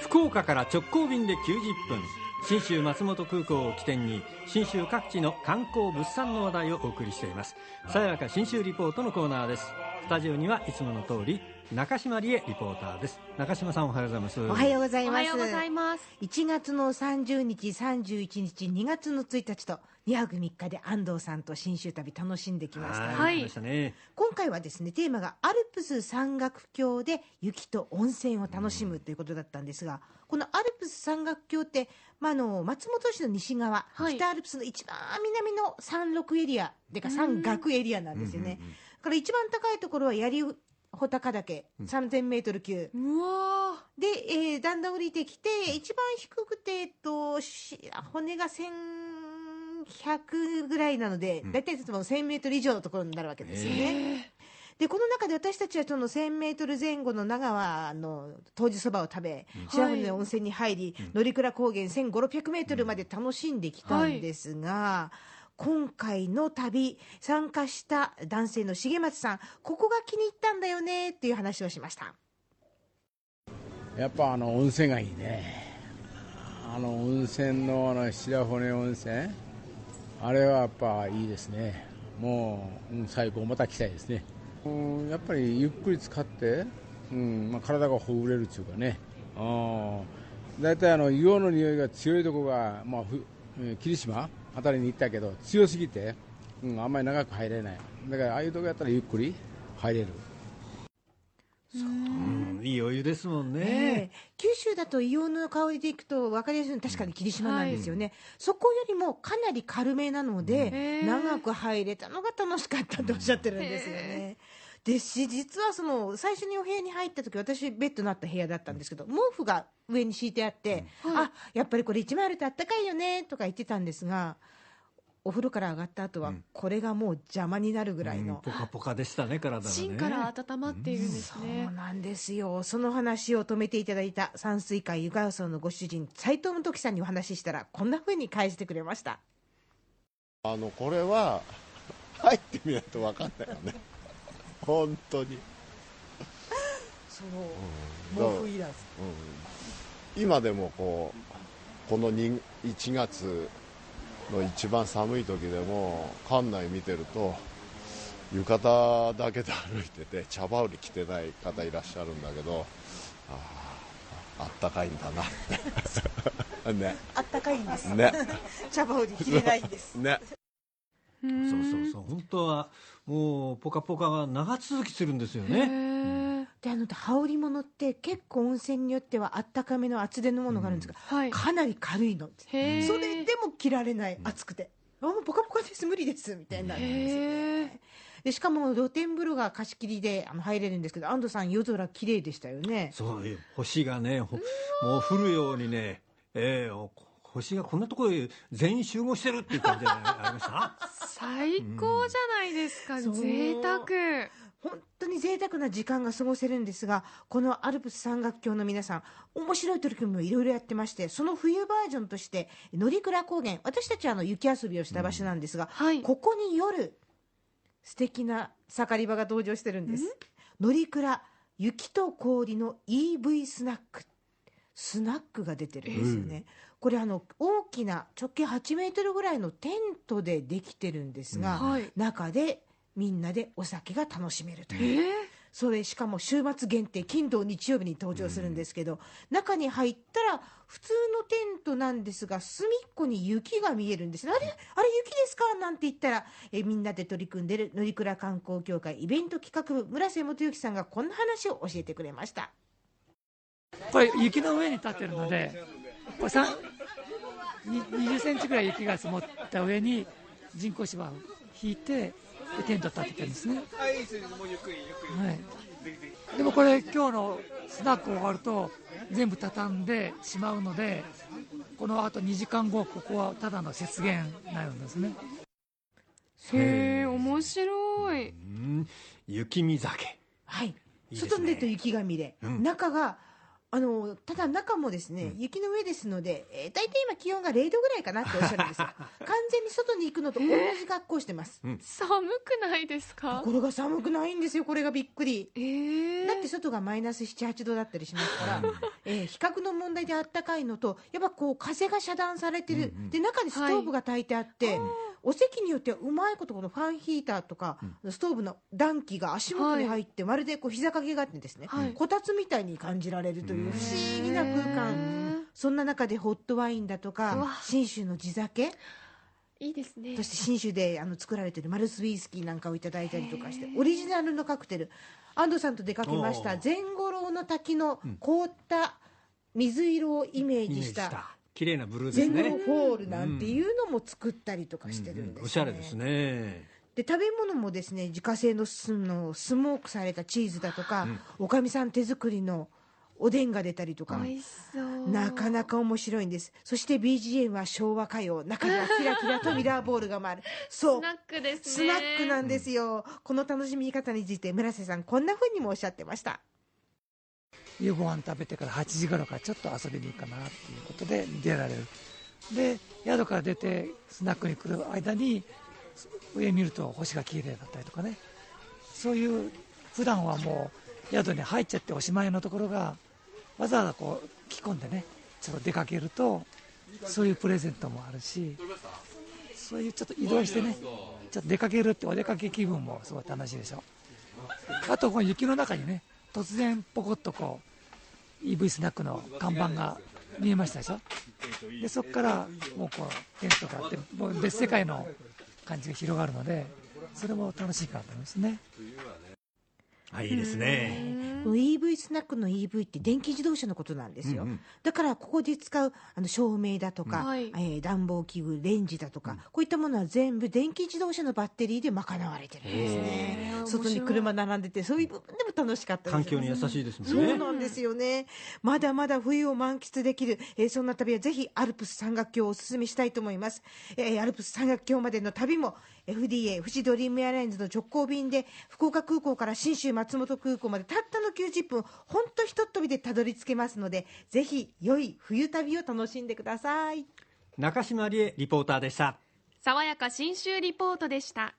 福岡から直行便で90分信州松本空港を起点に信州各地の観光物産の話題をお送りしています。さやか信州リポートのコーナーです。タジオにはいつもの通り中島理恵リポーターです中島さんおはようございますおはようございます。おはようございます。1月の30日、31日、2月の1日と2泊3日で安藤さんと信州旅楽しんできました。はい来ましたね今回はですね、テーマがアルプス山岳橋で雪と温泉を楽しむということだったんですが、このアルプス山岳橋って、まあ、あの松本市の西側、はい北アルプスの一番南の山麓エリア、てか山岳エリアなんですよね。だから一番高いところは槍穂高岳、3000メートル級。うわで、えーだんだん降りてきて、一番低くて、えっと、し骨が1100ぐらいなので、大体いつも1000メートル以上のところになるわけですよね。で、この中で私たちはその1000メートル前後の長川の当時そばを食べ、白船の温泉に入り、乗鞍高原1500、600メートルまで楽しんできたんですが、今回の旅、参加した男性の重松さん、ここが気に入ったんだよねっていう話をしました。やっぱあの温泉がいいね。あの温泉のあの白骨温泉。あれはやっぱいいですね。もう、うん最高。また来たいですね。うんやっぱりゆっくり使って、うんまあ、体がほぐれるっていうかね。うん大体あの硫黄の匂いが強いとこが、まあ、霧島あたりに行ったけど強すぎて、うん、あんまり長く入れない。だからああいうとこやったらゆっくり入れる。うんいいお湯ですもんえね。え九州だと硫黄の香りでいくと分かりやすいのは確かに霧島なんですよね、そこよりもかなり軽めなので、長く入れたのが楽しかったっておっしゃってるんですよね。で実はその最初にお部屋に入った時私ベッドのあった部屋だったんですけど毛布が上に敷いてあって、あやっぱりこれ1枚あるとあったかいよねとか言ってたんですがお風呂から上がった後はこれがもう邪魔になるぐらいの、うんポカポカでしたね体がね。芯から温まっているんですそうね。なんですよ。その話を止めていただいた山水会湯川荘のご主人、斉藤元樹さんにお話ししたら、こんな風に返してくれました。あのこれは入ってみないと分かんないよね本当に、そう、毛布いらず。うん、今でもこうこのに1月の一番寒い時でも館内見てると浴衣だけで歩いてて茶羽織着てない方いらっしゃるんだけどあったかいんだなって。ね。あったかいんです。ね。茶葉織着れないんです。ねそうそうそう。本当はもうポカポカが長続きするんですよへねーで、あの、羽織物って結構温泉によってはあったかめの厚手のものがあるんですが、はい。かなり軽いの。それでも着られない、暑くて。あ、もうポカポカです、無理です、みたいになるんですよね。でしかも露天風呂が貸し切りであの入れるんですけど安藤さん夜空綺麗でしたよね。そういう星がねほもう降るようにねええお星がこんなところへ全員集合してるっていう感じがありました？最高じゃないですか。そう贅沢。本当に贅沢な時間が過ごせるんですがこのアルプス山岳橋の皆さん面白い取り組みもいろいろやってましてその冬バージョンとして乗鞍高原私たちはあの雪遊びをした場所なんですが、はい。ここに夜素敵な盛り場が登場してるんです。乗鞍雪と氷の EV スナック。スナックが出てるんですよね、これあの大きな直径8メートルぐらいのテントでできてるんですが、はい。中でみんなでお酒が楽しめるとえいう、ー。それしかも週末限定金土日曜日に登場するんですけど、中に入ったら普通のテントなんですが隅っこに雪が見えるんです。あれ？あれ雪ですか？なんて言ったらえみんなで取り組んでる乗鞍観光協会イベント企画部村瀬元幸さんがこんな話を教えてくれました。これ雪の上に立ってるので、これさん？に20センチぐらい雪が積もった上に人工芝を引いてでテント立ててるんですね。はい。でもこれ今日のスナック終わると全部畳んでしまうので、このあと2時間後ここはただの雪原になるんですね。へえ、面白い。うん雪見酒はいね外に出ると雪が見れ、うん中があのただ中もですね、雪の上ですので、えー、大体今気温が0度ぐらいかなっておっしゃるんですよ。完全に外に行くのと同じ格好してます、寒くないですか？ところが寒くないんですよこれがびっくり。えー、だって外がマイナス78度だったりしますから、えー比較の問題であったかいのとやっぱこう風が遮断されてる、で中にストーブが焚いてあって、お席によってはうまいことこのファンヒーターとか、ストーブの暖気が足元に入って、まるでこう膝掛けがあってですね、はい。こたつみたいに感じられるという不思議な空間、そんな中でホットワインだとうかわ。信州の地酒。いいですね。そして信州であの作られているマルスウイスキーなんかをいただいたりとかしてオリジナルのカクテル。安藤さんと出かけました。善五郎の滝の凍った水色をイメージした綺麗なブルーです善五郎ねホールなんていうのも作ったりとかしてるんです、ね。おしゃれですね。で食べ物もですね自家製のスのスモークされたチーズだとか、おかみさん手作りのおでんが出たりとか、美味しそう。なかなか面白いんです。そして BGM は昭和歌謡中にはキラキラとミラーボールが回る。そう。スナックですね。スナックなんですよ、この楽しみ方について村瀬さんこんな風にもおっしゃってました夕ご飯食べてから8時頃からちょっと遊びに行くかなっていうことで出られる。で宿から出てスナックに来る間に上見ると星が綺麗だったりとかね。そういう普段はもう宿に入っちゃっておしまいのところがわざわざこう着込んでねちょっと出かけるとそういうプレゼントもあるしそういうちょっと移動してねちょっと出かけるってお出かけ気分もすごい楽しいでしょ。あとこの雪の中にね突然ポコッとこう EV スナックの看板が見えましたでしょ？でそこからもうこうテントがあってもう別世界の感じが広がるのでそれも楽しいかなと思いますね。あいいですね。この EV スナックの EV って電気自動車のことなんですよ、うんうん。だからここで使うあの照明だとか、えー暖房器具レンジだとか、こういったものは全部電気自動車のバッテリーで賄われてるんですね。外に車並んでてそういう部分でも楽しかったです環境に優しいですもんそうねなんですよね。まだまだ冬を満喫できる、えーそんな旅はぜひアルプス山岳橋をお勧めしたいと思います。えーアルプス山岳橋までの旅も FDA 富士ドリームエアラインズの直行便で福岡空港から信州松本空港までたったの90分、ほんとひとっ飛びでたどり着けますので、ぜひ良い冬旅を楽しんでください。中島理恵リポーターでした爽やか新州リポートでした